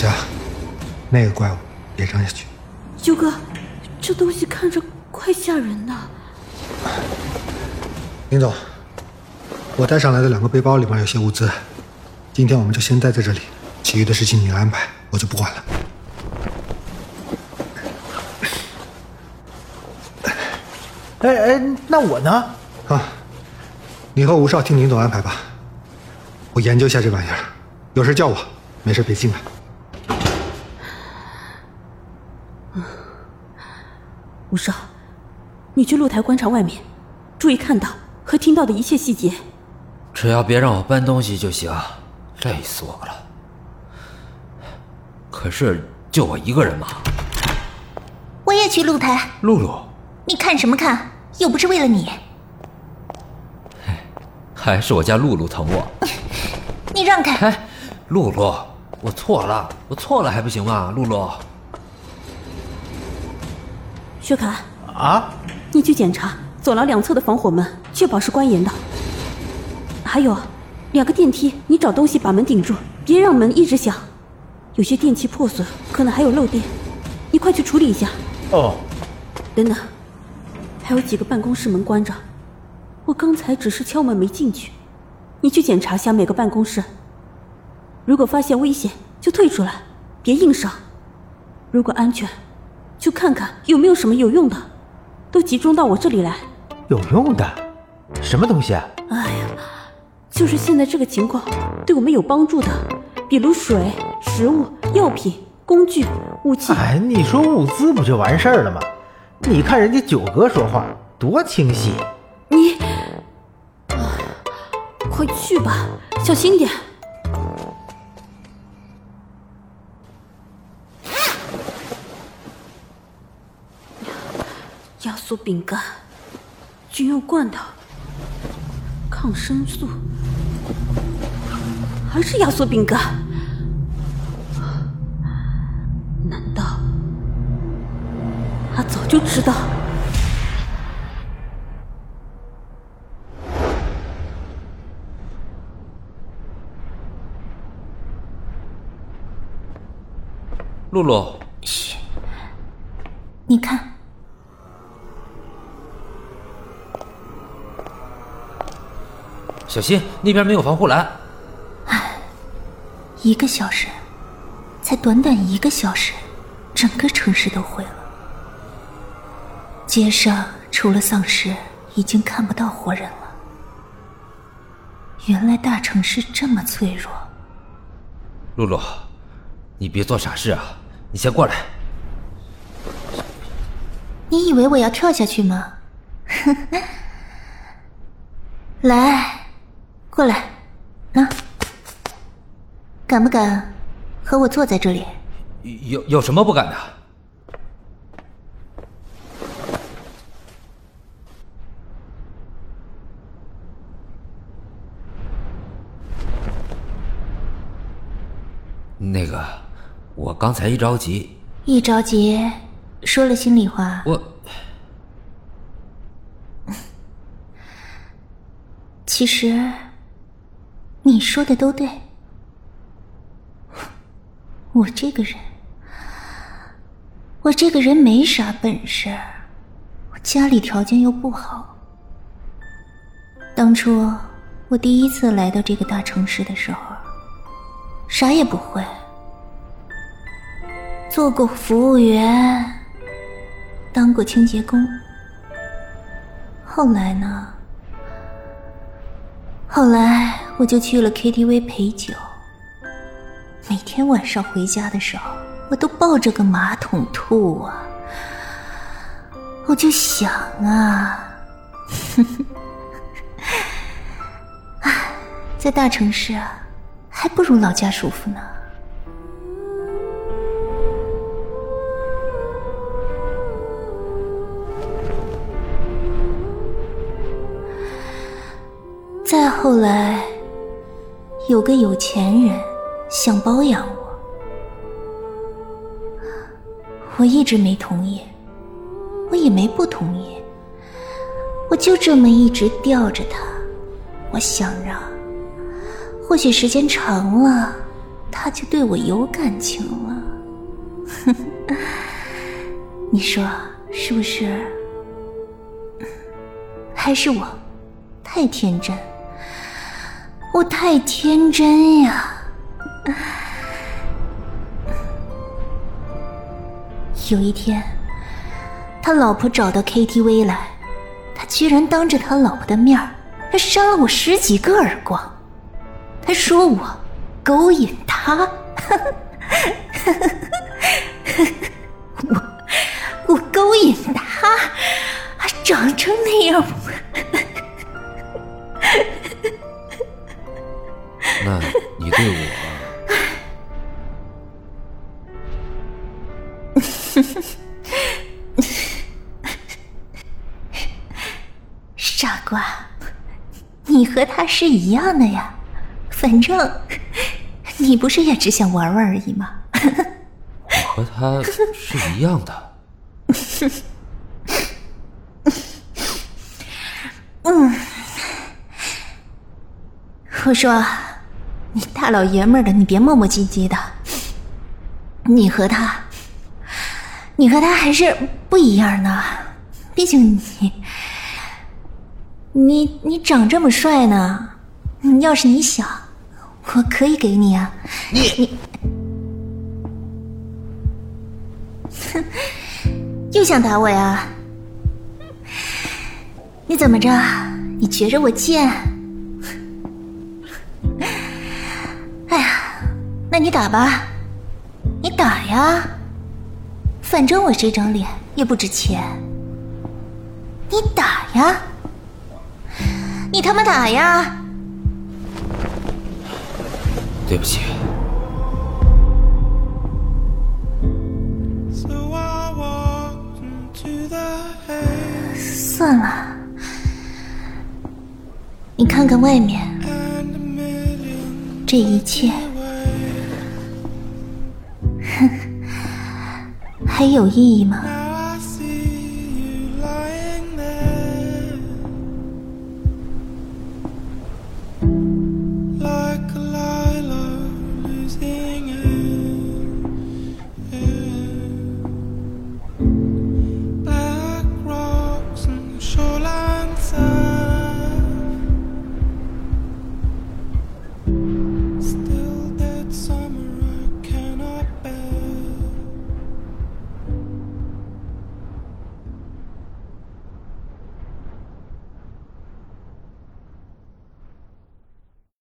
下，那个怪物别扔下去。九哥，这东西看着怪吓人的。林总，我带上来的两个背包里面有些物资，今天我们就先待在这里，其余的事情你来安排，我就不管了。哎哎，那我呢？啊，你和吴少听林总安排吧，我研究一下这玩意儿，有事叫我，没事别进来。吴少，你去露台观察外面，注意看到和听到的一切细节。只要别让我搬东西就行，累死我了。可是就我一个人吗？我也去露台。露露，你看什么看？又不是为了你。还是我家露露疼我。你让开！哎，露露，我错了，我错了还不行吗？露露，薛凯，啊，你去检查走廊两侧的防火门，确保是关严的。还有，两个电梯，你找东西把门顶住，别让门一直响。有些电器破损，可能还有漏电，你快去处理一下。哦，等等，还有几个办公室门关着，我刚才只是敲门没进去。你去检查下每个办公室，如果发现危险就退出来，别硬上。如果安全，就看看有没有什么有用的，都集中到我这里来。有用的，什么东西啊？哎呀，就是现在这个情况，对我们有帮助的，比如水、食物、药品、工具、武器。哎，你说物资不就完事儿了吗？你看人家九哥说话多清晰。你，啊快去吧，小心点。压缩饼干、军用罐头、抗生素，还是压缩饼干？难道他早就知道？露露，你看，小心那边没有防护栏。一个小时，才短短一个小时，整个城市都毁了。街上除了丧尸，已经看不到活人了。原来大城市这么脆弱。露露，你别做傻事啊！你先过来。你以为我要跳下去吗？来，过来，啊，敢不敢和我坐在这里？有有什么不敢的？那个，我刚才一着急，一着急，说了心里话。我其实，你说的都对。我这个人，我这个人没啥本事，我家里条件又不好。当初我第一次来到这个大城市的时候，啥也不会，做过服务员，当过清洁工。后来呢？后来我就去了 KTV 陪酒，天晚上回家的时候，我都抱着个马桶吐啊！我就想啊，唉，在大城市啊，还不如老家舒服呢。再后来，有个有钱人想包养我，我一直没同意，我也没不同意，我就这么一直吊着他。我想着，或许时间长了，他就对我有感情了。你说是不是？还是我太天真？我太天真呀！有一天，他老婆找到 KTV 来，他居然当着他老婆的面儿，他扇了我十几个耳光。他说我勾引他，我我勾引他，还长成那样。那你对我，你和他是一样的呀。反正 你不是也只想玩玩而已吗？我和他是一样的。嗯，我说，你大老爷们儿的，你别磨磨唧唧的。你和他，你和他还是不一样的。毕竟你，你你长这么帅呢，要是你想。我可以给你啊！你你，哼，又想打我呀？你怎么着？你觉着我贱？哎呀，那你打吧，你打呀！反正我这张脸也不值钱，你打呀！你他妈打呀！对不起。算了，你看看外面，这一切，哼，还有意义吗？